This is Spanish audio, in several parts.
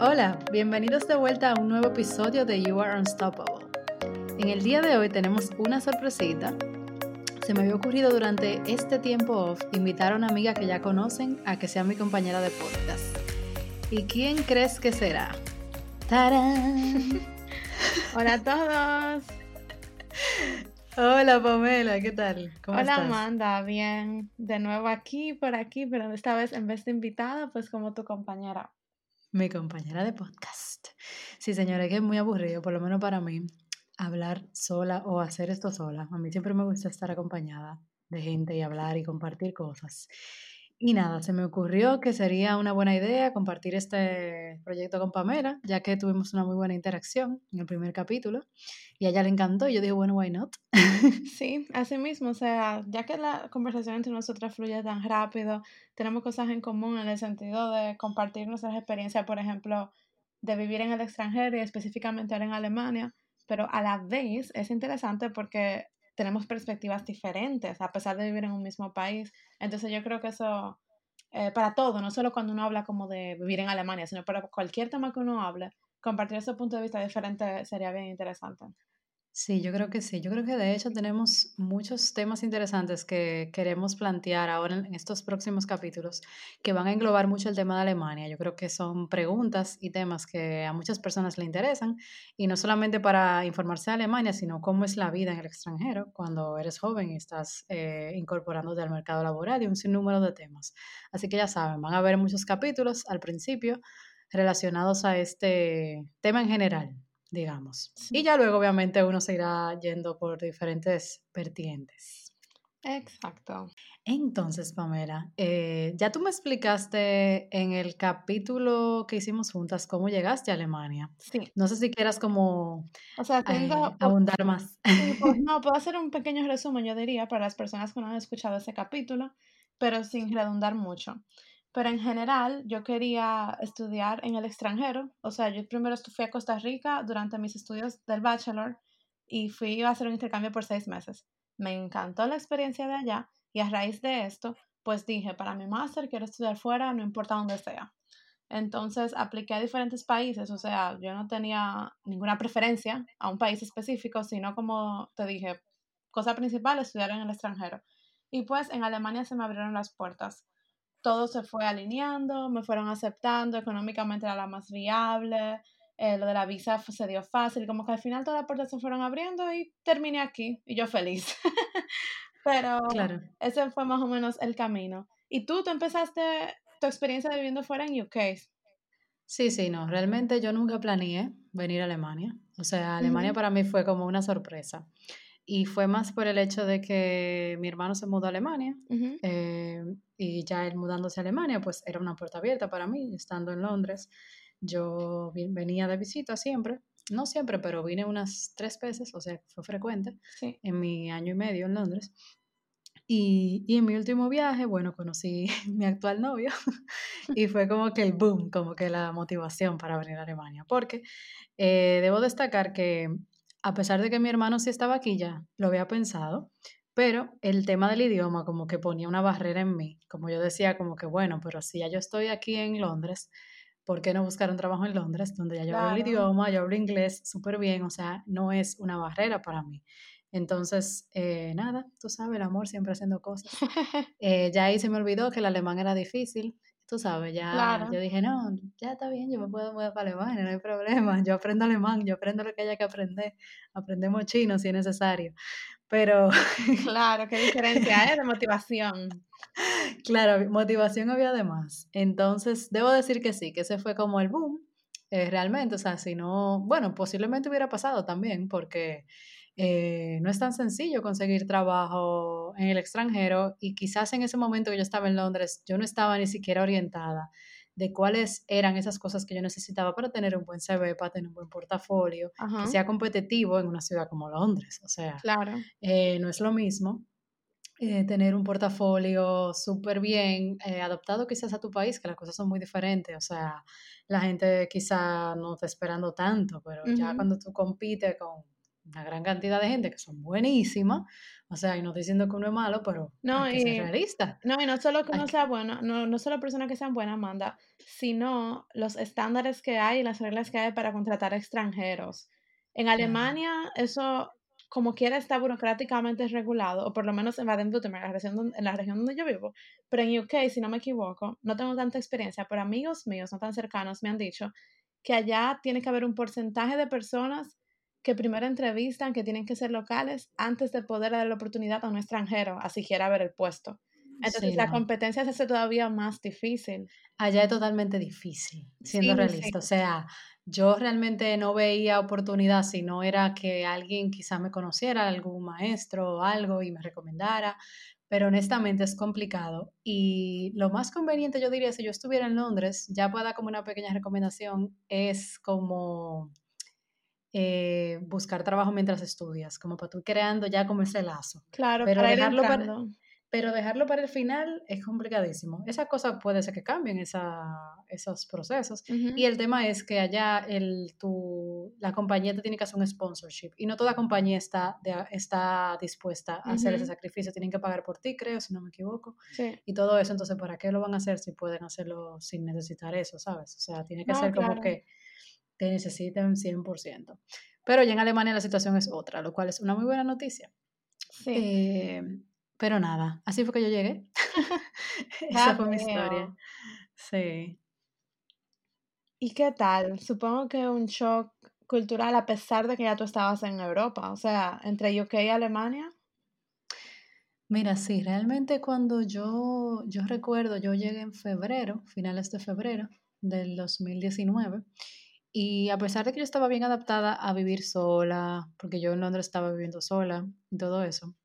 Hola, bienvenidos de vuelta a un nuevo episodio de You Are Unstoppable. En el día de hoy tenemos una sorpresita. Se me había ocurrido durante este tiempo off invitar a una amiga que ya conocen a que sea mi compañera de podcast. ¿Y quién crees que será? ¡Tarán! Hola a todos. Hola Pamela, ¿qué tal? ¿Cómo Hola Amanda, bien. De nuevo aquí, por aquí, pero esta vez en vez de invitada, pues como tu compañera. Mi compañera de podcast. Sí, señora, que es muy aburrido, por lo menos para mí, hablar sola o hacer esto sola. A mí siempre me gusta estar acompañada de gente y hablar y compartir cosas. Y nada, se me ocurrió que sería una buena idea compartir este proyecto con Pamela, ya que tuvimos una muy buena interacción en el primer capítulo y a ella le encantó y yo dije, bueno, why not? Sí, así mismo, o sea, ya que la conversación entre nosotras fluye tan rápido, tenemos cosas en común en el sentido de compartir nuestras experiencias, por ejemplo, de vivir en el extranjero y específicamente ahora en Alemania, pero a la vez es interesante porque tenemos perspectivas diferentes a pesar de vivir en un mismo país. Entonces yo creo que eso, eh, para todo, no solo cuando uno habla como de vivir en Alemania, sino para cualquier tema que uno hable, compartir ese punto de vista diferente sería bien interesante. Sí, yo creo que sí. Yo creo que de hecho tenemos muchos temas interesantes que queremos plantear ahora en estos próximos capítulos que van a englobar mucho el tema de Alemania. Yo creo que son preguntas y temas que a muchas personas le interesan y no solamente para informarse de Alemania, sino cómo es la vida en el extranjero cuando eres joven y estás eh, incorporándote al mercado laboral y un sinnúmero de temas. Así que ya saben, van a haber muchos capítulos al principio relacionados a este tema en general digamos. Y ya luego, obviamente, uno se irá yendo por diferentes vertientes. Exacto. Entonces, Pamela, eh, ya tú me explicaste en el capítulo que hicimos juntas cómo llegaste a Alemania. Sí. No sé si quieras como o sea, tengo, eh, abundar más. Pues, no, puedo hacer un pequeño resumen, yo diría, para las personas que no han escuchado ese capítulo, pero sin redundar mucho. Pero en general yo quería estudiar en el extranjero. O sea, yo primero fui a Costa Rica durante mis estudios del bachelor y fui a hacer un intercambio por seis meses. Me encantó la experiencia de allá y a raíz de esto, pues dije, para mi máster quiero estudiar fuera, no importa dónde sea. Entonces apliqué a diferentes países, o sea, yo no tenía ninguna preferencia a un país específico, sino como te dije, cosa principal, estudiar en el extranjero. Y pues en Alemania se me abrieron las puertas todo se fue alineando, me fueron aceptando, económicamente era la más viable, eh, lo de la visa se dio fácil, como que al final todas las puertas se fueron abriendo y terminé aquí y yo feliz. Pero claro. ese fue más o menos el camino. ¿Y tú, tú empezaste tu experiencia viviendo fuera en UK? Sí, sí, no, realmente yo nunca planeé venir a Alemania. O sea, Alemania para mí fue como una sorpresa. Y fue más por el hecho de que mi hermano se mudó a Alemania eh, y ya él mudándose a Alemania, pues era una puerta abierta para mí, estando en Londres. Yo venía de visita siempre, no siempre, pero vine unas tres veces, o sea, fue frecuente en mi año y medio en Londres. Y, y, en mi último viaje, bueno, conocí mi actual novio y fue como que el boom, como que la motivación para venir a Alemania. Porque eh, debo destacar que a pesar de que mi hermano sí estaba aquí ya, lo había pensado, pero el tema del idioma como que ponía una barrera en mí, como yo decía, como que bueno, pero si ya yo estoy aquí en Londres, ¿por qué no buscar un trabajo en Londres donde ya yo hablo el idioma, yo hablo inglés súper bien, o sea, no es una barrera para mí. Entonces, eh, nada, tú sabes, el amor siempre haciendo cosas. Eh, ya ahí se me olvidó que el alemán era difícil tú sabes, ya yo dije, no, ya está bien, yo me puedo mover para Alemania, no hay problema, yo aprendo alemán, yo aprendo lo que haya que aprender, aprendemos chino si es necesario, pero... Claro, qué diferencia, ¿eh? De motivación. Claro, motivación había de más. Entonces, debo decir que sí, que ese fue como el boom, eh, realmente, o sea, si no, bueno, posiblemente hubiera pasado también, porque eh, no es tan sencillo conseguir trabajo en el extranjero y quizás en ese momento que yo estaba en Londres, yo no estaba ni siquiera orientada de cuáles eran esas cosas que yo necesitaba para tener un buen CV, para tener un buen portafolio, que sea competitivo en una ciudad como Londres. O sea, claro. Eh, no es lo mismo eh, tener un portafolio súper bien adaptado quizás a tu país, que las cosas son muy diferentes. O sea, la gente quizá no está esperando tanto, pero ya cuando tú compites con una gran cantidad de gente que son buenísimas. O sea, y no estoy diciendo que uno es malo, pero no, hay que ser realista. No, y no solo que uno sea bueno, no, no solo personas que sean buenas, Amanda, sino los estándares que hay y las reglas que hay para contratar extranjeros. En Alemania, eso como quiera está burocráticamente regulado, o por lo menos en Baden-Württemberg, la región en la región donde yo vivo, pero en UK, si no me equivoco, no tengo tanta experiencia, pero amigos míos no tan cercanos me han dicho que allá tiene que haber un porcentaje de personas que primero entrevistan, que tienen que ser locales, antes de poder dar la oportunidad a un extranjero, así quiera ver el puesto. Entonces la competencia se hace todavía más difícil. Allá es totalmente difícil, siendo realista. O sea, yo realmente no veía oportunidad si no era que alguien quizá me conociera, algún maestro o algo y me recomendara, pero honestamente es complicado. Y lo más conveniente, yo diría, si yo estuviera en Londres, ya pueda como una pequeña recomendación, es como eh, buscar trabajo mientras estudias, como para tú creando ya como ese lazo. Claro, pero dejarlo para, pero dejarlo para el final es complicadísimo. Esa cosa puede ser que cambien esos procesos. Y el tema es que allá el, tu, la compañía te tiene que hacer un sponsorship. Y no toda compañía está, está dispuesta a hacer ese sacrificio. Tienen que pagar por ti, creo, si no me equivoco. Y todo eso. Entonces, ¿para qué lo van a hacer si pueden hacerlo sin necesitar eso, sabes? O sea, tiene que ser como que te necesiten 100%. Pero ya en Alemania la situación es otra, lo cual es una muy buena noticia. Sí. Eh, pero nada, así fue que yo llegué. Esa fue mi historia. Sí. ¿Y qué tal? Supongo que un shock cultural a pesar de que ya tú estabas en Europa, o sea, entre UK y Alemania. Mira, sí, realmente cuando yo, yo recuerdo, yo llegué en febrero, finales de febrero del 2019, y a pesar de que yo estaba bien adaptada a vivir sola, porque yo en Londres estaba viviendo sola y todo eso,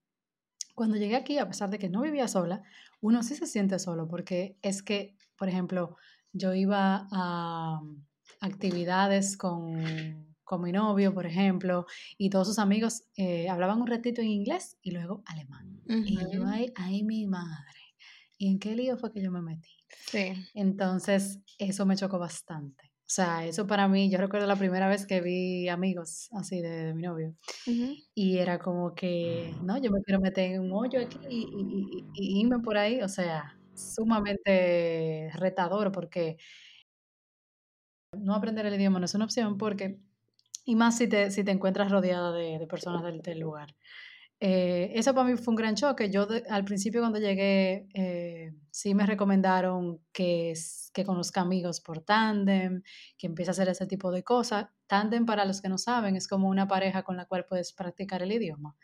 cuando llegué aquí, a pesar de que no vivía sola, uno sí se siente solo, porque es que, por ejemplo, yo iba a actividades con, con mi novio, por ejemplo, y todos sus amigos eh, hablaban un ratito en inglés y luego alemán. Y yo ahí, ay, mi madre. ¿Y en qué lío fue que yo me metí? Sí. Entonces, eso me chocó bastante. O sea, eso para mí, yo recuerdo la primera vez que vi amigos así de, mi novio. Y era como que, no, yo me quiero meter en un hoyo aquí y, irme por ahí. O sea, sumamente retador porque no aprender el idioma no es una opción porque, y más si te, si te encuentras rodeada de, personas del lugar. Eh, eso para mí fue un gran choque. Yo al principio cuando llegué eh, sí me recomendaron que, que conozca amigos por Tandem, que empiece a hacer ese tipo de cosas. Tandem, para los que no saben, es como una pareja con la cual puedes practicar el idioma.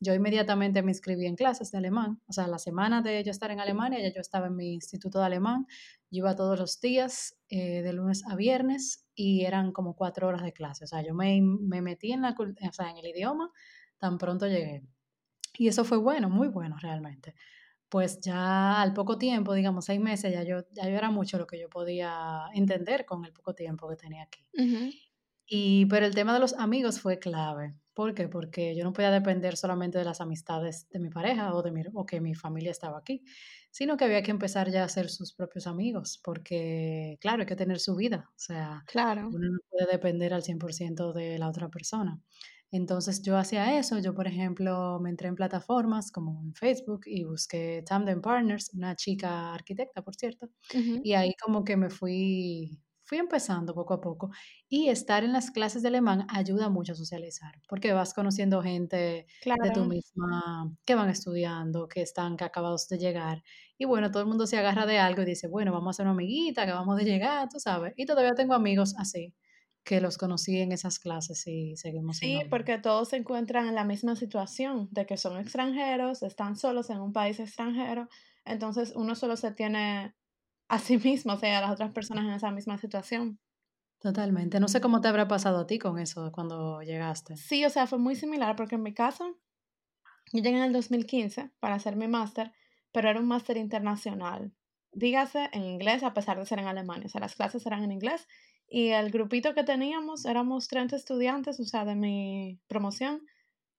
Yo inmediatamente me inscribí en clases de alemán. O sea, la semana de yo estar en Alemania, ya yo estaba en mi instituto de alemán. Yo iba todos los días, eh, de lunes a viernes, y eran como cuatro horas de clase. O sea, yo me, me metí en, la, o sea, en el idioma tan pronto llegué. Y eso fue bueno, muy bueno realmente. Pues ya al poco tiempo, digamos seis meses, ya yo, ya yo era mucho lo que yo podía entender con el poco tiempo que tenía aquí. Y, pero el tema de los amigos fue clave. ¿Por qué? Porque yo no podía depender solamente de las amistades de mi pareja o, de mi, o que mi familia estaba aquí, sino que había que empezar ya a hacer sus propios amigos, porque claro, hay que tener su vida, o sea, claro. uno no puede depender al 100% de la otra persona. Entonces yo hacía eso, yo por ejemplo me entré en plataformas como en Facebook y busqué Tandem Partners, una chica arquitecta por cierto, y ahí como que me fui, fui empezando poco a poco. Y estar en las clases de alemán ayuda mucho a socializar, porque vas conociendo gente de tu misma, que van estudiando, que están que acabados de llegar. Y bueno, todo el mundo se agarra de algo y dice, bueno, vamos a hacer una amiguita, acabamos de llegar, tú sabes. Y todavía tengo amigos así que los conocí en esas clases y seguimos. Sí, porque todos se encuentran en la misma situación, de que son extranjeros, están solos en un país extranjero, entonces uno solo se tiene a sí mismo, o sea, a las otras personas en esa misma situación. Totalmente. No sé cómo te habrá pasado a ti con eso cuando llegaste. Sí, o sea, fue muy similar porque en mi caso, yo llegué en el 2015 para hacer mi máster, pero era un máster internacional. Dígase en inglés a pesar de ser en Alemania. O sea, las clases eran en inglés y el grupito que teníamos éramos 30 estudiantes, o sea, de mi promoción,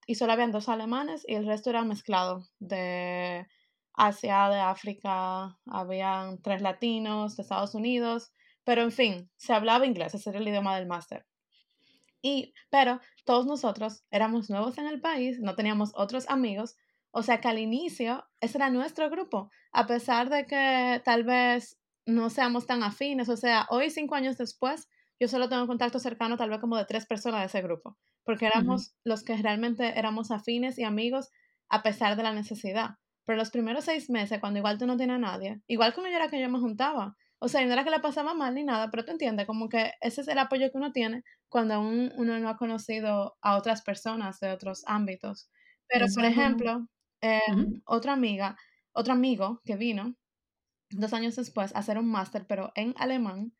y solo habían dos alemanes y el resto era mezclado de Asia, de África, habían tres latinos, de Estados Unidos, pero en fin, se hablaba inglés, ese era el idioma del máster. Y, pero todos nosotros éramos nuevos en el país, no teníamos otros amigos, o sea que al inicio ese era nuestro grupo, a pesar de que tal vez no seamos tan afines, o sea, hoy cinco años después, yo solo tengo contacto cercano tal vez como de tres personas de ese grupo, porque éramos los que realmente éramos afines y amigos a pesar de la necesidad. Pero los primeros seis meses, cuando igual tú no tienes a nadie, igual como yo era que yo me juntaba, o sea, no era que la pasaba mal ni nada, pero tú entiendes, como que ese es el apoyo que uno tiene cuando aún uno no ha conocido a otras personas de otros ámbitos. Pero, por ejemplo, em, otra amiga, otro amigo que vino dos años después a hacer un máster, pero en alemán,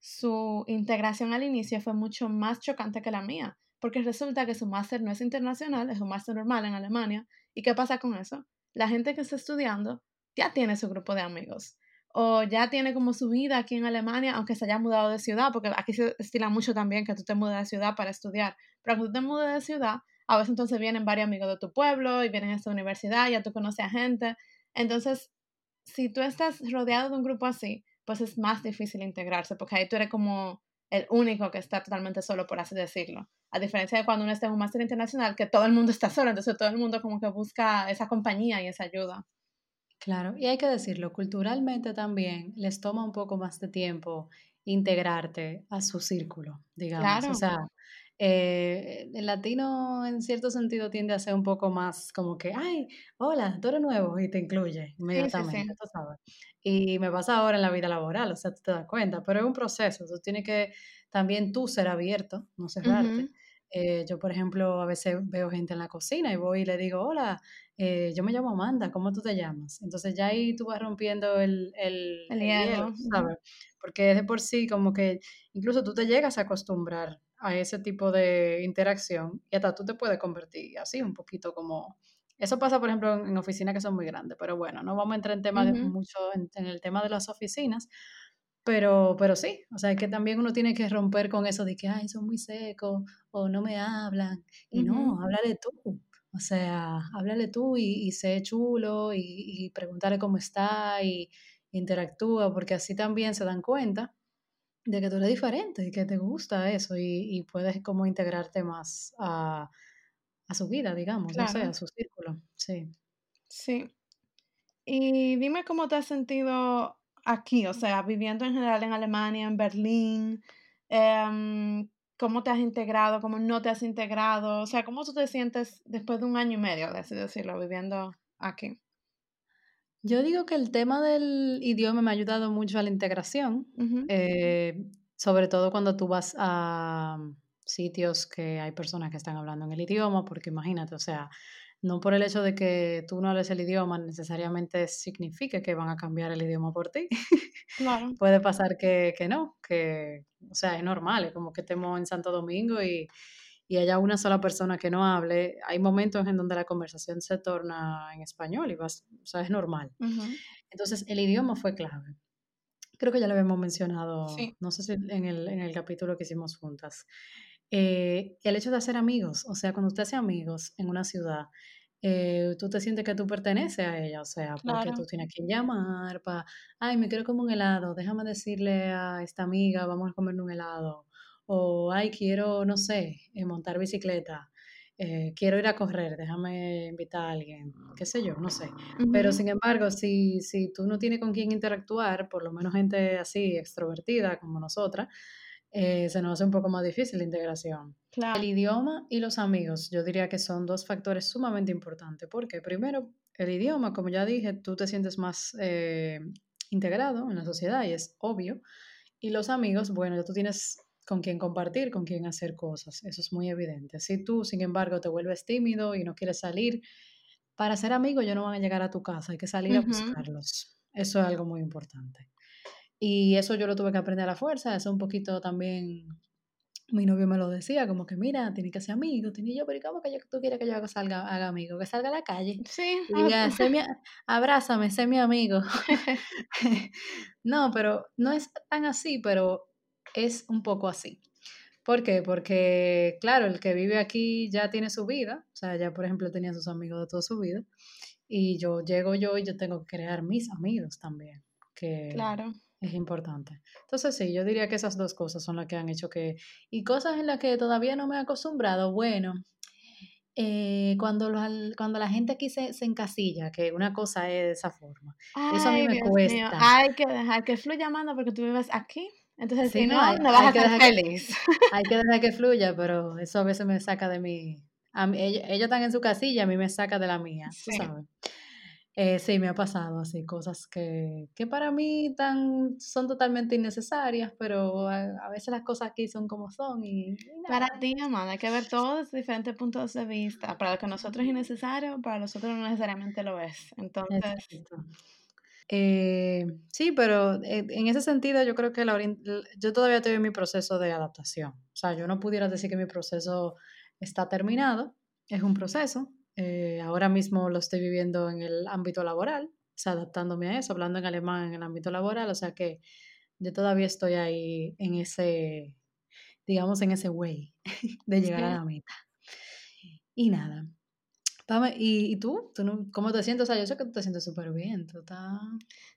su integración al inicio fue mucho más chocante que la mía, porque resulta que su máster no es internacional, es un máster normal en Alemania. ¿Y qué pasa con eso? La gente que está estudiando ya tiene su grupo de amigos o ya tiene como su vida aquí en Alemania, aunque se haya mudado de ciudad, porque aquí se estila mucho también que tú te mudes de ciudad para estudiar, pero cuando tú te mudes de ciudad, a veces entonces vienen varios amigos de tu pueblo y vienen a esta universidad, ya tú conoces a gente. Entonces, si tú estás rodeado de un grupo así, pues es más difícil integrarse, porque ahí tú eres como el único que está totalmente solo, por así decirlo. A diferencia de cuando uno está en un máster internacional, que todo el mundo está solo, entonces todo el mundo como que busca esa compañía y esa ayuda. Claro, y hay que decirlo, culturalmente también les toma un poco más de tiempo integrarte a su círculo, digamos. O sea, eh, el latino en cierto sentido tiende a ser un poco más como que, ay, hola, tú eres nuevo y te incluye inmediatamente, tú sabes. Y me pasa ahora en la vida laboral, o sea, tú te das cuenta, pero es un proceso, tú tienes que también tú ser abierto, no cerrarte. Eh, yo, por ejemplo, a veces veo gente en la cocina y voy y le digo, hola, eh, yo me llamo Amanda, ¿cómo tú te llamas? Entonces ya ahí tú vas rompiendo el, el, hielo, ¿sabes? Porque es de por sí como que incluso tú te llegas a acostumbrar a ese tipo de interacción y hasta tú te puedes convertir así un poquito como... Eso pasa, por ejemplo, en, oficinas que son muy grandes, pero bueno, no vamos a entrar en, tema de mucho en, en, el tema de las oficinas, pero, pero sí, o sea, que también uno tiene que romper con eso de que, ay, son muy secos o no me hablan. Y no, háblale tú. O sea, háblale tú y, y sé chulo y, y pregúntale cómo está y interactúa, porque así también se dan cuenta de que tú eres diferente y que te gusta eso y, y puedes como integrarte más a, a su vida, digamos, no sé, a su círculo. Sí. Sí. Y dime cómo te has sentido aquí, o sea, viviendo en general en Alemania, en Berlín, em, cómo te has integrado, cómo no te has integrado, o sea, cómo tú te sientes después de un año y medio, de así decirlo, viviendo aquí. Yo digo que el tema del idioma me ha ayudado mucho a la integración, eh, sobre todo cuando tú vas a sitios que hay personas que están hablando en el idioma, porque imagínate, o sea, no por el hecho de que tú no hables el idioma necesariamente signifique que van a cambiar el idioma por ti. Claro. Puede pasar que, que, no, que, o sea, es normal, es como que estemos en Santo Domingo y, y haya una sola persona que no hable. Hay momentos en donde la conversación se torna en español y vas, o sea, es normal. Entonces, el idioma fue clave. Creo que ya lo habíamos mencionado, no sé si en el, en el capítulo que hicimos juntas. Eh, el hecho de hacer amigos, o sea, cuando usted hace amigos en una ciudad, eh, tú te sientes que tú perteneces a ella, o sea, porque tú tienes que llamar para, ay, me quiero comer un helado, déjame decirle a esta amiga, vamos a comer un helado, o ay, quiero, no sé, eh, montar bicicleta, quiero ir a correr, déjame invitar a alguien, qué sé yo, no sé. Pero sin embargo, si, si tú no tienes con quién interactuar, por lo menos gente así extrovertida como nosotras, eh, se nos hace un poco más difícil la integración. El idioma y los amigos, yo diría que son dos factores sumamente importantes, porque primero, el idioma, como ya dije, tú te sientes más eh, integrado en la sociedad y es obvio, y los amigos, bueno, ya tú tienes con quién compartir, con quién hacer cosas, eso es muy evidente. Si tú, sin embargo, te vuelves tímido y no quieres salir, para ser amigo yo no van a llegar a tu casa, hay que salir a buscarlos. Eso es algo muy importante. Y eso yo lo tuve que aprender a la fuerza, eso un poquito también mi novio me lo decía, como que mira, tiene que ser amigo, tiene yo, pero ¿cómo que yo, tú quieres que yo salga, haga amigo? Que salga a la calle. Sí. Y diga, sé mi, abrázame, sé mi amigo. no, pero no es tan así, pero es un poco así. ¿Por qué? Porque, claro, el que vive aquí ya tiene su vida, o sea, ya por ejemplo tenía sus amigos de toda su vida, y yo llego yo y yo tengo que crear mis amigos también. Que, claro es importante. Entonces sí, yo diría que esas dos cosas son las que han hecho que... Y cosas en las que todavía no me he acostumbrado, bueno, eh, cuando, cuando la gente aquí se, encasilla, que una cosa es de esa forma. eso a mí me cuesta. Hay que dejar que fluya, mano, porque tú vives aquí. Entonces, si no, no, vas a estar feliz. hay que dejar que fluya, pero eso a veces me saca de mi... ellos, están en su casilla, a mí me saca de la mía, tú sabes. Eh, sí, me ha pasado así, cosas que, que para mí tan, son totalmente innecesarias, pero a, veces las cosas aquí son como son. Y, para ti, amada, hay que ver todos los diferentes puntos de vista. Para lo que nosotros es innecesario, para nosotros no necesariamente lo es. Entonces... Eh, sí, pero eh, en ese sentido yo creo que la yo todavía estoy en mi proceso de adaptación. O sea, yo no pudiera decir que mi proceso está terminado, es un proceso, eh, ahora mismo lo estoy viviendo en el ámbito laboral, o sea, adaptándome a eso, hablando en alemán en el ámbito laboral, o sea que yo todavía estoy ahí en ese, digamos, en ese way de llegar a la meta. Y nada. ¿Y, y tú? ¿tú ¿Cómo te sientes? O sea, yo sé que tú te sientes súper bien. ¿tú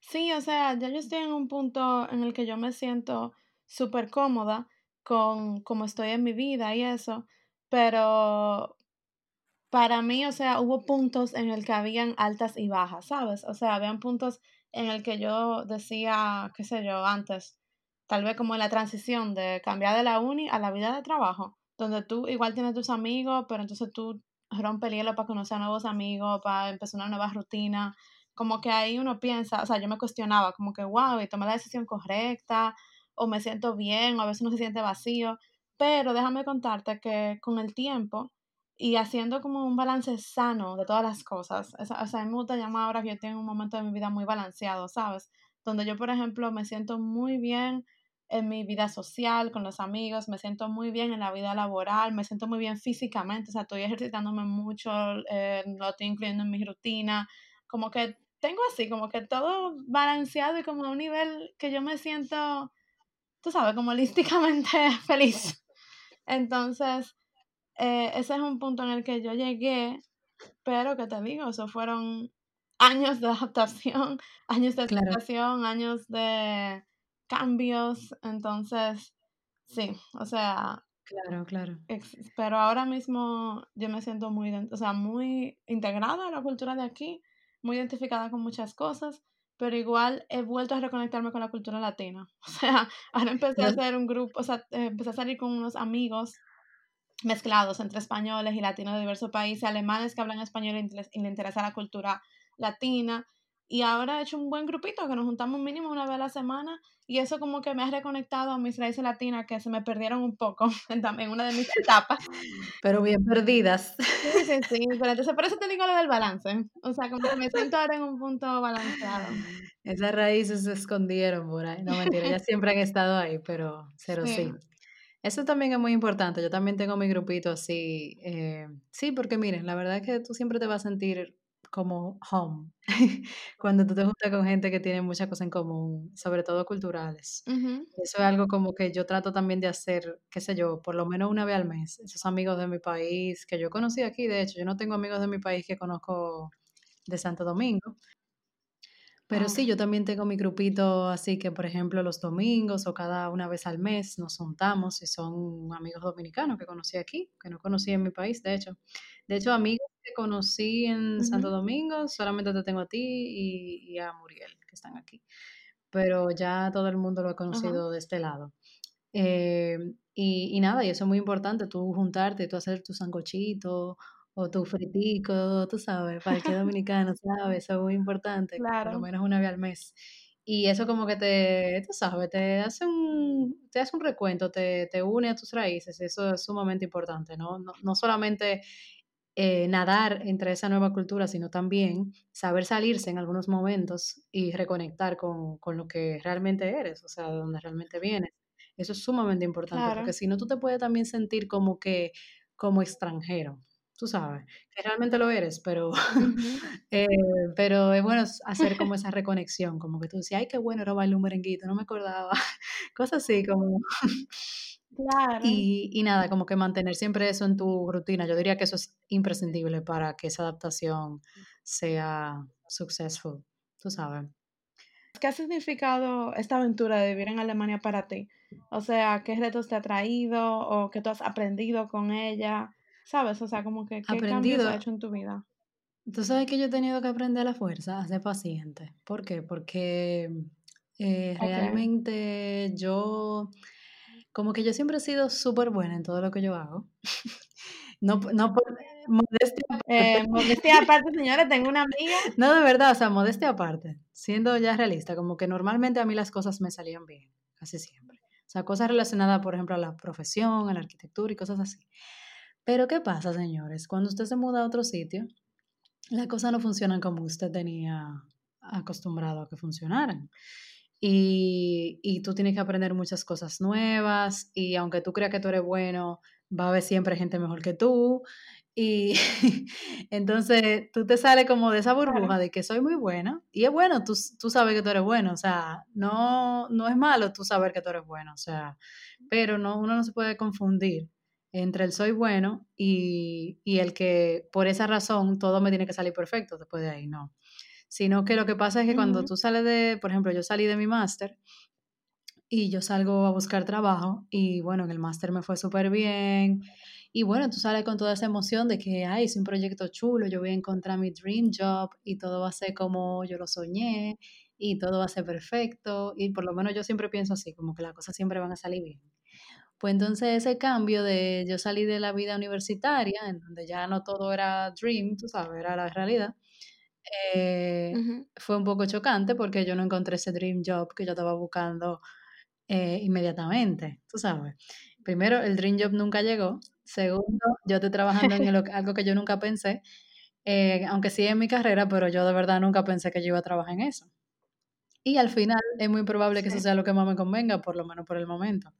Sí, o sea, ya yo estoy en un punto en el que yo me siento súper cómoda con cómo estoy en mi vida y eso, pero para mí, o sea, hubo puntos en el que habían altas y bajas, ¿sabes? O sea, habían puntos en el que yo decía, qué sé yo, antes, tal vez como en la transición de cambiar de la uni a la vida de trabajo, donde tú igual tienes tus amigos, pero entonces tú rompes el hielo para conocer nuevos amigos, para empezar una nueva rutina, como que ahí uno piensa, o sea, yo me cuestionaba, como que, wow, y tomé la decisión correcta, o me siento bien, o a veces uno se siente vacío, pero déjame contarte que con el tiempo, y haciendo como un balance sano de todas las cosas. O sea, a me gusta llamar ahora que yo tengo un momento de mi vida muy balanceado, ¿sabes? Donde yo, por ejemplo, me siento muy bien en mi vida social, con los amigos, me siento muy bien en la vida laboral, me siento muy bien físicamente, o sea, estoy ejercitándome mucho, eh, lo estoy incluyendo en mi rutina, como que tengo así, como que todo balanceado y como a un nivel que yo me siento, tú sabes, como holísticamente feliz. Entonces, eh, ese es un punto en el que yo llegué, pero que te digo, eso fueron años de adaptación, años de adaptación, años de cambios, entonces, sí, o sea... Claro, claro. Pero ahora mismo yo me siento muy, o sea, muy integrada a la cultura de aquí, muy identificada con muchas cosas, pero igual he vuelto a reconectarme con la cultura latina. O sea, ahora empecé a hacer un grupo, o sea, empecé a salir con unos amigos mezclados entre españoles y latinos de diversos países, alemanes que hablan español y les, interesa la cultura latina. Y ahora he hecho un buen grupito que nos juntamos mínimo una vez a la semana y eso como que me ha reconectado a mis raíces latinas que se me perdieron un poco en, una de mis etapas. Pero bien perdidas. Sí, sí, sí. Pero entonces por eso te digo lo del balance. O sea, como que me siento ahora en un punto balanceado. Esas raíces se escondieron por ahí. No, mentira, ya siempre han estado ahí, pero cero sí. Eso también es muy importante. Yo también tengo mi grupito así. Eh, sí, porque miren, la verdad es que tú siempre te vas a sentir como home cuando tú te juntas con gente que tiene muchas cosas en común, sobre todo culturales. Eso es algo como que yo trato también de hacer, qué sé yo, por lo menos una vez al mes. Esos amigos de mi país que yo conocí aquí, de hecho, yo no tengo amigos de mi país que conozco de Santo Domingo, pero sí, yo también tengo mi grupito, así que, por ejemplo, los domingos o cada una vez al mes nos juntamos y son amigos dominicanos que conocí aquí, que no conocí en mi país, de hecho. De hecho, amigos conocí en Santo Domingo, solamente te tengo a ti y, a Muriel, que están aquí. Pero ya todo el mundo lo he conocido de este lado. Eh, y, y, nada, y eso es muy importante, tú juntarte, tú hacer tu sancochito o tu fritico, tú sabes, para el que dominicano, ¿sabes? Eso es muy importante, por lo menos una vez al mes. Y eso como que te, tú sabes, te hace un, te hace un recuento, te, te une a tus raíces, eso es sumamente importante, ¿no? No, no solamente eh, nadar entre esa nueva cultura, sino también saber salirse en algunos momentos y reconectar con, con lo que realmente eres, o sea, de donde realmente vienes. Eso es sumamente importante, porque si no, tú te puedes también sentir como que, como extranjero tú sabes, que realmente lo eres, pero, eh, pero es bueno hacer como esa reconexión, como que tú decías, ay, qué bueno era bailar un merenguito, no me acordaba, cosas así como... Claro. Y, y, nada, como que mantener siempre eso en tu rutina, yo diría que eso es imprescindible para que esa adaptación sea successful, tú sabes. ¿qué ha significado esta aventura de vivir en Alemania para ti? O sea, ¿qué retos te ha traído o qué tú has aprendido con ella? ¿Sabes? O sea, como que qué cambios ha hecho en tu vida. Tú sabes que yo he tenido que aprender a la fuerza a ser paciente. ¿Por qué? Porque eh, realmente yo, como que yo siempre he sido súper buena en todo lo que yo hago. no, no por modestia aparte. Eh, modestia aparte, señora, tengo una amiga. No, de verdad, o sea, modestia aparte. Siendo ya realista, como que normalmente a mí las cosas me salían bien, casi siempre. O sea, cosas relacionadas, por ejemplo, a la profesión, a la arquitectura y cosas así. Pero ¿qué pasa, señores? Cuando usted se muda a otro sitio, las cosas no funcionan como usted tenía acostumbrado a que funcionaran. Y, y, tú tienes que aprender muchas cosas nuevas y aunque tú creas que tú eres bueno, va a haber siempre gente mejor que tú. Y entonces tú te sales como de esa burbuja de que soy muy buena. Y es bueno, tú, tú sabes que tú eres bueno. O sea, no, no es malo tú saber que tú eres bueno. O sea, pero no, uno no se puede confundir entre el soy bueno y, el que por esa razón todo me tiene que salir perfecto después de ahí, no. Sino que lo que pasa es que cuando tú sales de, por ejemplo, yo salí de mi máster y yo salgo a buscar trabajo y bueno, en el máster me fue súper bien. Y bueno, tú sales con toda esa emoción de que, ay, es un proyecto chulo, yo voy a encontrar mi dream job y todo va a ser como yo lo soñé y todo va a ser perfecto. Y por lo menos yo siempre pienso así, como que las cosas siempre van a salir bien. Pues entonces ese cambio de yo salí de la vida universitaria, en donde ya no todo era dream, tú sabes, era la realidad, eh, fue un poco chocante porque yo no encontré ese dream job que yo estaba buscando eh, inmediatamente, tú sabes. Primero, el dream job nunca llegó. Segundo, yo estoy trabajando en algo que yo nunca pensé, eh, aunque sí en mi carrera, pero yo de verdad nunca pensé que yo iba a trabajar en eso. Y al final es muy probable que eso sea lo que más me convenga, por lo menos por el momento.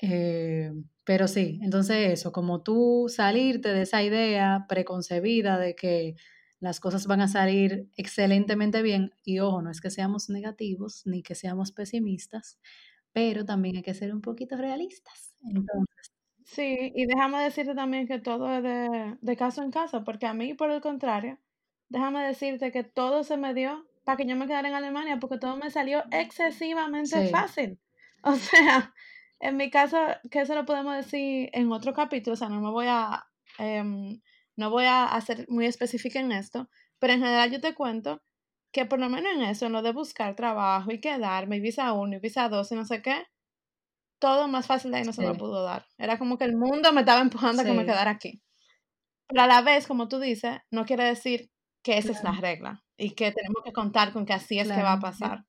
Eh, pero sí, entonces eso, como tú salirte de esa idea preconcebida de que las cosas van a salir excelentemente bien, y ojo, no es que seamos negativos ni que seamos pesimistas, pero también hay que ser un poquito realistas. Entonces. Sí, y déjame decirte también que todo es de, caso en caso, porque a mí, por el contrario, déjame decirte que todo se me dio para que yo me quedara en Alemania, porque todo me salió excesivamente fácil. O sea, en mi caso, que eso lo podemos decir en otro capítulo, o sea, no me voy a, em, no voy a hacer muy específica en esto, pero en general yo te cuento que por lo menos en eso, en lo de buscar trabajo y quedarme, y visa 1 y visa 2 y no sé qué, todo más fácil de ahí no se me pudo dar. Era como que el mundo me estaba empujando a que me quedara aquí. Pero a la vez, como tú dices, no quiere decir que esa es la regla y que tenemos que contar con que así es que va a pasar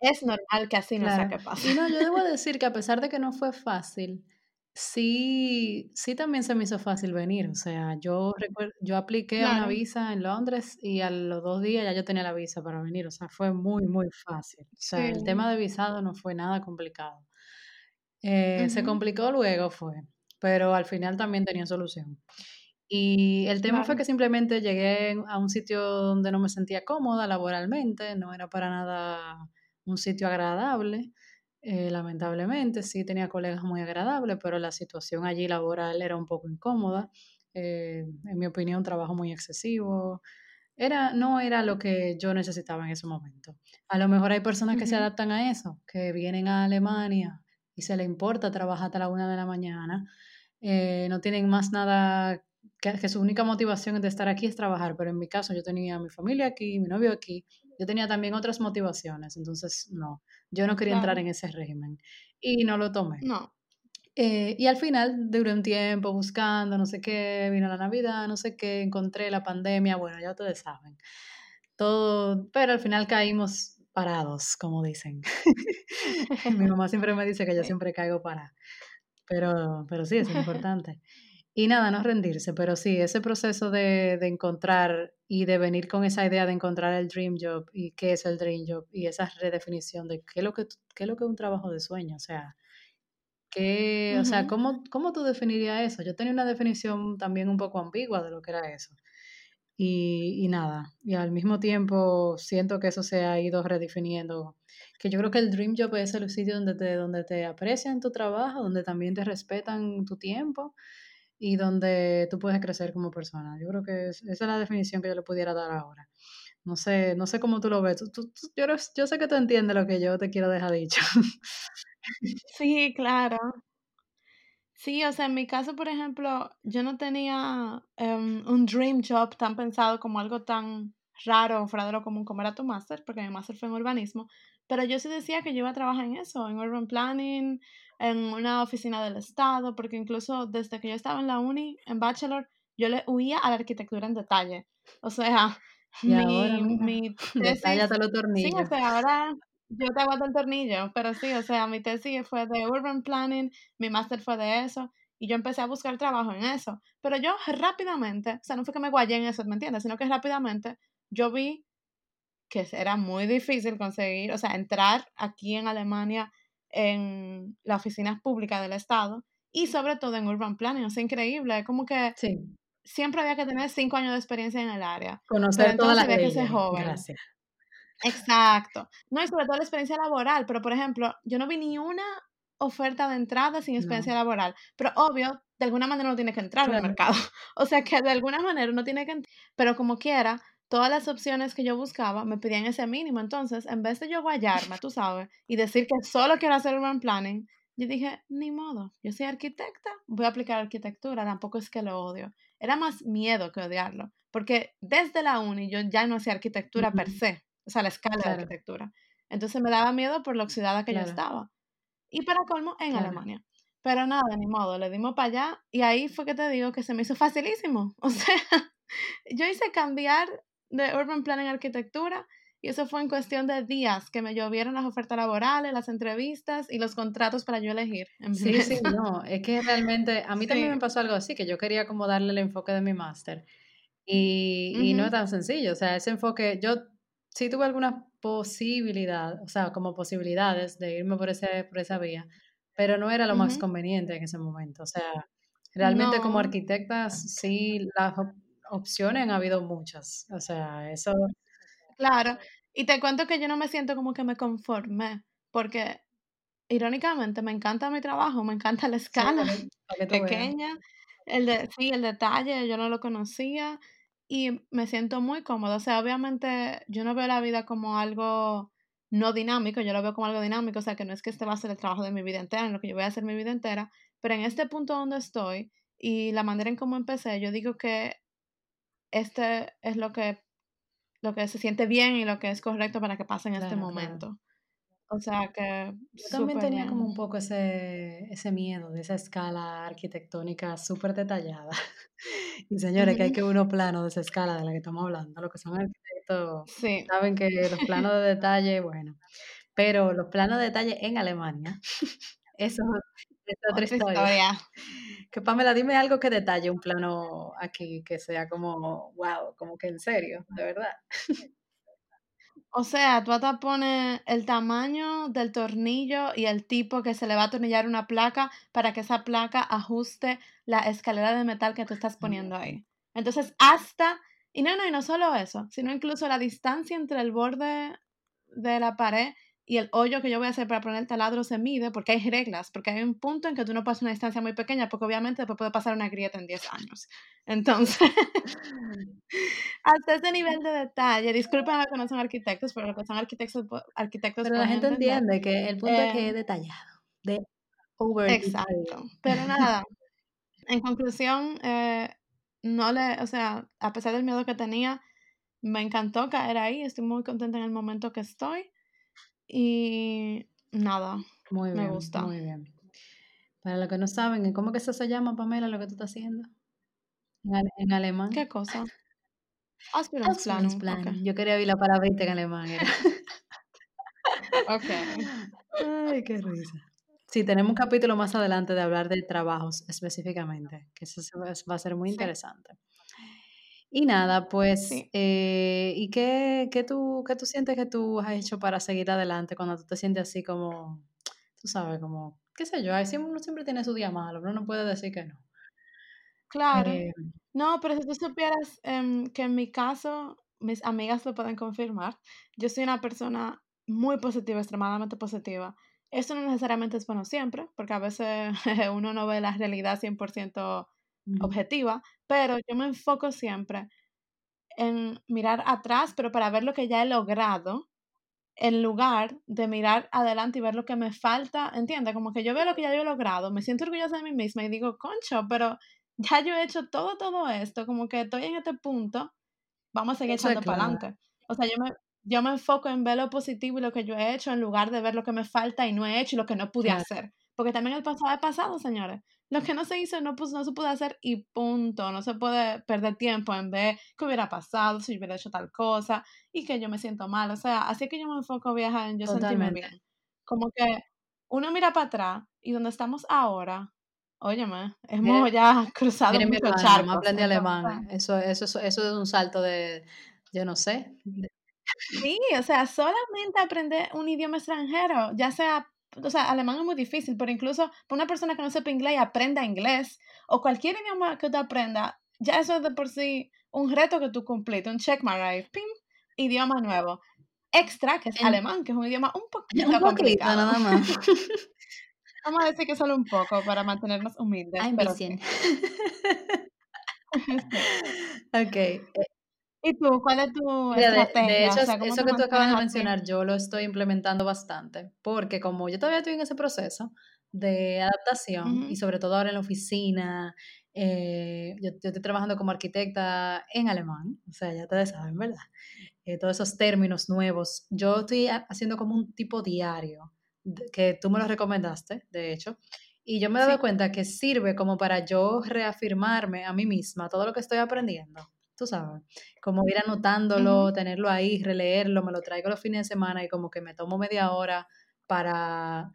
es normal que así no sea que pase. Y no, yo debo decir que a pesar de que no fue fácil, sí, sí también se me hizo fácil venir. O sea, yo recuerdo, yo apliqué una visa en Londres y a los dos días ya yo tenía la visa para venir. O sea, fue muy, muy fácil. O sea, el tema de visado no fue nada complicado. Eh, se complicó luego fue, pero al final también tenía solución. Y el tema fue que simplemente llegué a un sitio donde no me sentía cómoda laboralmente, no era para nada un sitio agradable. Eh, lamentablemente, sí tenía colegas muy agradables, pero la situación allí laboral era un poco incómoda. Eh, en mi opinión, trabajo muy excesivo. Era, no era lo que yo necesitaba en ese momento. A lo mejor hay personas que se adaptan a eso, que vienen a Alemania y se les importa trabajar hasta la una de la mañana. Eh, no tienen más nada que, su única motivación de estar aquí es trabajar, pero en mi caso yo tenía mi familia aquí, mi novio aquí, yo tenía también otras motivaciones, entonces no, yo no quería entrar en ese régimen y no lo tomé. No. Eh, y al final duré un tiempo buscando, no sé qué, vino la Navidad, no sé qué, encontré la pandemia, bueno, ya ustedes saben. Todo, pero al final caímos parados, como dicen. Mi mamá siempre me dice que yo siempre caigo para. Pero, pero sí, es importante. Y nada, no rendirse, pero sí, ese proceso de, de, encontrar y de venir con esa idea de encontrar el dream job y qué es el dream job y esa redefinición de qué es lo que, qué es, lo que es un trabajo de sueño, o sea, qué, o sea ¿cómo, ¿cómo tú definirías eso? Yo tenía una definición también un poco ambigua de lo que era eso. Y, y nada, y al mismo tiempo siento que eso se ha ido redefiniendo, que yo creo que el dream job es el sitio donde te, donde te aprecian tu trabajo, donde también te respetan tu tiempo y donde tú puedes crecer como persona. Yo creo que esa es la definición que yo le pudiera dar ahora. No sé, no sé cómo tú lo ves. yo, yo sé que tú entiendes lo que yo te quiero dejar dicho. Sí, claro. Sí, o sea, en mi caso, por ejemplo, yo no tenía em, un dream job tan pensado como algo tan raro fuera de lo común como era tu máster, porque mi máster fue en urbanismo, pero yo sí decía que yo iba a trabajar en eso, en urban planning, en una oficina del Estado, porque incluso desde que yo estaba en la uni, en bachelor, yo le huía a la arquitectura en detalle. O sea, mi, mi tesis... los tornillos. Sí, o sea, ahora yo te aguanto el tornillo, pero sí, o sea, mi tesis fue de urban planning, mi máster fue de eso, y yo empecé a buscar trabajo en eso. Pero yo rápidamente, o sea, no fue que me guayé en eso, ¿me entiendes? Sino que rápidamente yo vi que era muy difícil conseguir, o sea, entrar aquí en Alemania en las oficinas públicas del Estado y sobre todo en urban planning, sea, increíble, es como que siempre había que tener cinco años de experiencia en el área. Conocer toda la había que ser joven. Gracias. Exacto. No, y sobre todo la experiencia laboral, pero por ejemplo, yo no vi ni una oferta de entrada sin experiencia laboral, pero obvio, de alguna manera uno tiene que entrar en el mercado. O sea que de alguna manera uno tiene que pero como quiera, todas las opciones que yo buscaba me pedían ese mínimo. Entonces, en vez de yo guayarme, tú sabes, y decir que solo quiero hacer urban planning, yo dije, ni modo, yo soy arquitecta, voy a aplicar arquitectura, tampoco es que lo odio. Era más miedo que odiarlo, porque desde la uni yo ya no hacía arquitectura per se, o sea, la escala de arquitectura. Entonces me daba miedo por lo oxidada que yo estaba. Y para colmo, en Alemania. Pero nada, ni modo, le dimos para allá y ahí fue que te digo que se me hizo facilísimo. O sea, yo hice cambiar de Urban Planning Arquitectura y eso fue en cuestión de días que me llovieron las ofertas laborales, las entrevistas y los contratos para yo elegir. sí, sí, no, es que realmente a mí también me pasó algo así, que yo quería como darle el enfoque de mi máster y, y no es tan sencillo, o sea, ese enfoque, yo sí tuve algunas posibilidades, o sea, como posibilidades de irme por, ese, por esa vía, pero no era lo más conveniente en ese momento, o sea, realmente como arquitectas sí las opciones han habido muchas. O sea, eso. Claro. Y te cuento que yo no me siento como que me conformé, porque irónicamente me encanta mi trabajo, me encanta la escala pequeña, el de, sí, el detalle, yo no lo conocía y me siento muy cómodo. O sea, obviamente yo no veo la vida como algo no dinámico, yo lo veo como algo dinámico, o sea, que no es que este va a ser el trabajo de mi vida entera, en lo que yo voy a hacer mi vida entera, pero en este punto donde estoy y la manera en cómo empecé, yo digo que este es lo que, lo que se siente bien y lo que es correcto para que pase en este momento. O sea que... Yo también tenía como un poco ese, ese miedo de esa escala arquitectónica súper detallada. y señores, que hay que uno plano de esa escala de la que estamos hablando. Los que son arquitectos saben que los planos de detalle, bueno. Pero los planos de detalle en Alemania, eso es otra, historia. Que Pamela, dime algo que detalle un plano aquí que sea como, wow, como que en serio, de verdad. O sea, tú hasta pones el tamaño del tornillo y el tipo que se le va a atornillar una placa para que esa placa ajuste la escalera de metal que tú estás poniendo ahí. Entonces, hasta, y no, no, y no solo eso, sino incluso la distancia entre el borde de la pared y el hoyo que yo voy a hacer para poner el taladro se mide porque hay reglas, porque hay un punto en que tú no pasas una distancia muy pequeña, porque obviamente después puede pasar una grieta en 10 años. Entonces, hasta ese nivel de detalle, disculpen a los que no son arquitectos, pero los que son arquitectos, arquitectos Pero la gente entiende que el punto es que es eh, detallado, de over Exacto. Pero nada, en conclusión, eh, no le, o sea, a pesar del miedo que tenía, me encantó caer ahí, estoy muy contenta en el momento que estoy. Y nada, muy me gusta. Muy bien. Para los que no saben, ¿cómo que eso se llama, Pamela, lo que tú estás haciendo? En, alemán. ¿Qué cosa? Ausbildungsplanung. Yo quería oír la palabra en alemán. ok. Ay, qué risa. Sí, tenemos un capítulo más adelante de hablar de trabajos específicamente, que eso va a ser muy interesante. Y nada, pues, eh, ¿y qué, qué, tú, qué tú sientes que tú has hecho para seguir adelante cuando tú te sientes así como, tú sabes, como, qué sé yo, uno siempre tiene su día malo, uno no puede decir que no. Claro. Eh, no, pero si tú supieras em, que en mi caso, mis amigas lo pueden confirmar, yo soy una persona muy positiva, extremadamente positiva. Eso no necesariamente es bueno siempre, porque a veces uno no ve la realidad 100% objetiva, pero yo me enfoco siempre en mirar atrás, pero para ver lo que ya he logrado, en lugar de mirar adelante y ver lo que me falta, ¿entiendes? Como que yo veo lo que ya yo he logrado, me siento orgullosa de mí misma y digo, concho, pero ya yo he hecho todo, todo esto, como que estoy en este punto, vamos a seguir echando para adelante. O sea, yo me, yo me enfoco en ver lo positivo y lo que yo he hecho en lugar de ver lo que me falta y no he hecho y lo que no pude hacer. Porque también el pasado es pasado, señores. Lo que no se hizo no, pues, no se pudo hacer y punto. No se puede perder tiempo en ver qué hubiera pasado si hubiera hecho tal cosa y que yo me siento mal. O sea, así que yo me enfoco viajar en yo sentirme bien. Como que uno mira para atrás y donde estamos ahora, óyeme, hemos ya cruzado miren, mucho charcos. aprendí alemán. Eso, eso, eso, eso es un salto de, yo no sé. Sí, o sea, solamente aprender un idioma extranjero, ya sea o sea, alemán es muy difícil, pero incluso para una persona que no sepa inglés y aprenda inglés, o cualquier idioma que tú aprenda, ya eso es de por sí un reto que tú cumpliste, un check mark pim, idioma nuevo. Extra, que es alemán, que es un idioma un poquito un complicado. nada más. Vamos a decir que solo un poco para mantenernos humildes. I'm pero ok. ¿Y tú? ¿Cuál es tu estrategia? De, hecho, eso que tú acabas de mencionar, yo lo estoy implementando bastante, porque como yo todavía estoy en ese proceso de adaptación, y sobre todo ahora en la oficina, eh, yo, estoy trabajando como arquitecta en alemán, o sea, ya ustedes saben, ¿verdad? Eh, todos esos términos nuevos. Yo estoy haciendo como un tipo diario, que tú me lo recomendaste, de hecho, y yo me he dado cuenta que sirve como para yo reafirmarme a mí misma todo lo que estoy aprendiendo tú sabes, como ir anotándolo, tenerlo ahí, releerlo, me lo traigo los fines de semana y como que me tomo media hora para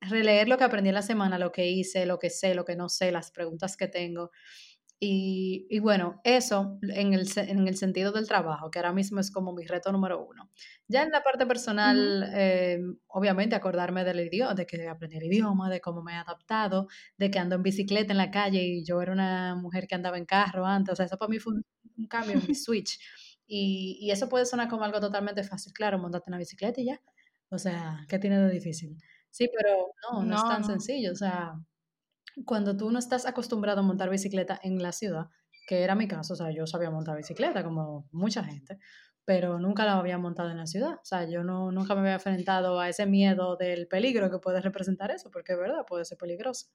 releer lo que aprendí en la semana, lo que hice, lo que sé, lo que no sé, las preguntas que tengo. Y, bueno, eso en el, en el, sentido del trabajo, que ahora mismo es como mi reto número uno. Ya en la parte personal, eh, obviamente acordarme del idioma, de que aprendí el idioma, de cómo me he adaptado, de que ando en bicicleta en la calle y yo era una mujer que andaba en carro antes, o sea, eso para mí fue un, cambio, un switch. Y, y, eso puede sonar como algo totalmente fácil, claro, montarte en la bicicleta y ya. O sea, ¿qué tiene de difícil? Sí, pero no, no, es tan sencillo, o sea cuando tú no estás acostumbrado a montar bicicleta en la ciudad, que era mi caso, o sea, yo sabía montar bicicleta como mucha gente, pero nunca la había montado en la ciudad. O sea, yo no, nunca me había enfrentado a ese miedo del peligro que puede representar eso, porque es verdad, puede ser peligroso.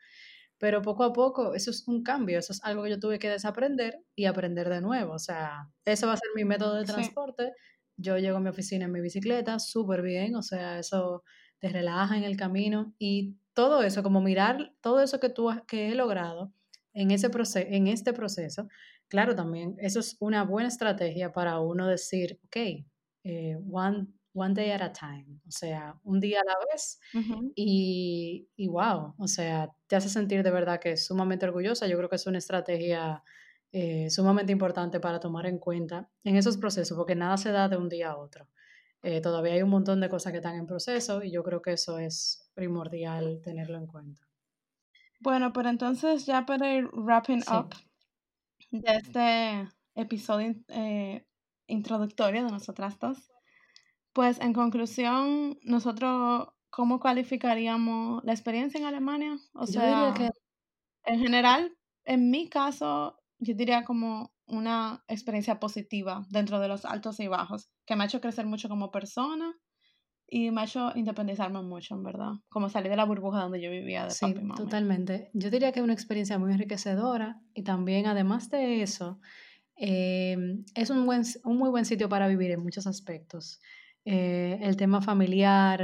Pero poco a poco, eso es un cambio, eso es algo que yo tuve que desaprender y aprender de nuevo. O sea, eso va a ser mi método de transporte. Yo llego a mi oficina en mi bicicleta, súper bien, o sea, eso te relaja en el camino y todo eso, como mirar todo eso que tú que he logrado en, ese proceso, en este proceso, claro, también eso es una buena estrategia para uno decir, ok, eh, one, one day at a time, o sea, un día a la vez y, y wow, o sea, te hace sentir de verdad que es sumamente orgullosa. Yo creo que es una estrategia eh, sumamente importante para tomar en cuenta en esos procesos, porque nada se da de un día a otro. Eh, todavía hay un montón de cosas que están en proceso y yo creo que eso es primordial tenerlo en cuenta. Bueno, pero entonces ya para ir wrapping up de este episodio eh, introductorio de nosotras dos, pues en conclusión, nosotros, ¿cómo calificaríamos la experiencia en Alemania? O sea, que... en general, en mi caso, yo diría como una experiencia positiva dentro de los altos y bajos, que me ha hecho crecer mucho como persona y me ha hecho independizarme mucho, en verdad, como salir de la burbuja donde yo vivía de sí, Totalmente. Yo diría que es una experiencia muy enriquecedora y también, además de eso, eh, es un, buen, un muy buen sitio para vivir en muchos aspectos. Eh, el tema familiar,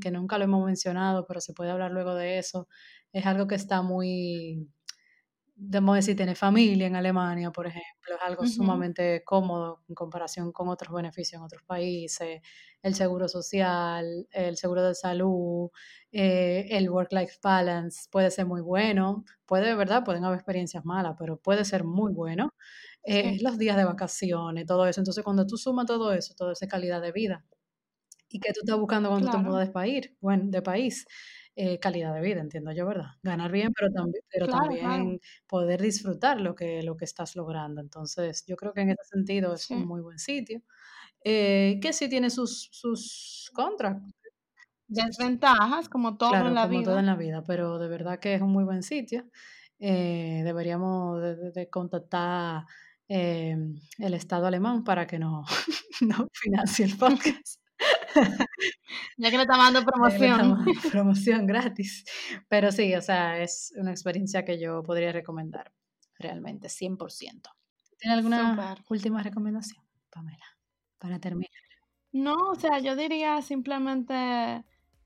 que nunca lo hemos mencionado, pero se puede hablar luego de eso, es algo que está muy debemos decir, tener familia en Alemania, por ejemplo, es algo sumamente cómodo en comparación con otros beneficios en otros países, el seguro social, el seguro de salud, eh, el work-life balance puede ser muy bueno, puede, ¿verdad? Pueden haber experiencias malas, pero puede ser muy bueno. Eh, los días de vacaciones, todo eso. Entonces, cuando tú sumas todo eso, toda esa calidad de vida, y que tú estás buscando cuando te mudas de país, bueno, de país, eh, calidad de vida, entiendo yo, ¿verdad? Ganar bien, pero también, pero también poder disfrutar lo que, lo que estás logrando. Entonces, yo creo que en ese sentido es un muy buen sitio. Eh, que sí tiene sus, sus contras. Desventajas, como todo en la como vida. todo en la vida, pero de verdad que es un muy buen sitio. Eh, deberíamos de, contactar em, el Estado alemán para que no, no financie el podcast. Ya que le estamos dando promoción. promoción gratis. Pero sí, o sea, es una experiencia que yo podría recomendar realmente, 100%. ¿Tiene alguna última recomendación, Pamela, para terminar? No, o sea, yo diría simplemente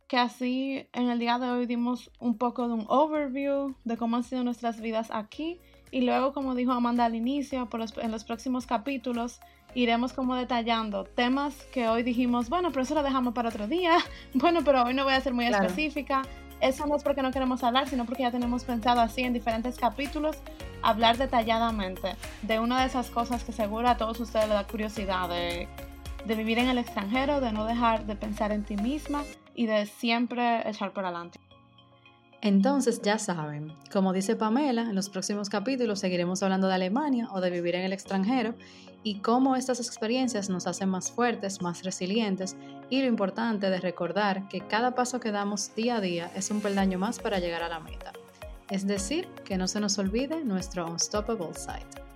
que así en el día de hoy dimos un poco de un overview de cómo han sido nuestras vidas aquí y luego, como dijo Amanda al inicio, por en los próximos capítulos iremos como detallando temas que hoy dijimos, bueno, pero eso lo dejamos para otro día, bueno, pero hoy no voy a ser muy específica. Eso no es porque no queremos hablar, sino porque ya tenemos pensado así en diferentes capítulos hablar detalladamente de una de esas cosas que seguro a todos ustedes les da curiosidad de, de vivir en el extranjero, de no dejar de pensar en ti misma y de siempre echar por adelante. Entonces ya saben, como dice Pamela, en los próximos capítulos seguiremos hablando de Alemania o de vivir en el extranjero y cómo estas experiencias nos hacen más fuertes, más resilientes y lo importante de recordar que cada paso que damos día a día es un peldaño más para llegar a la meta. Es decir, que no se nos olvide nuestro Unstoppable Side.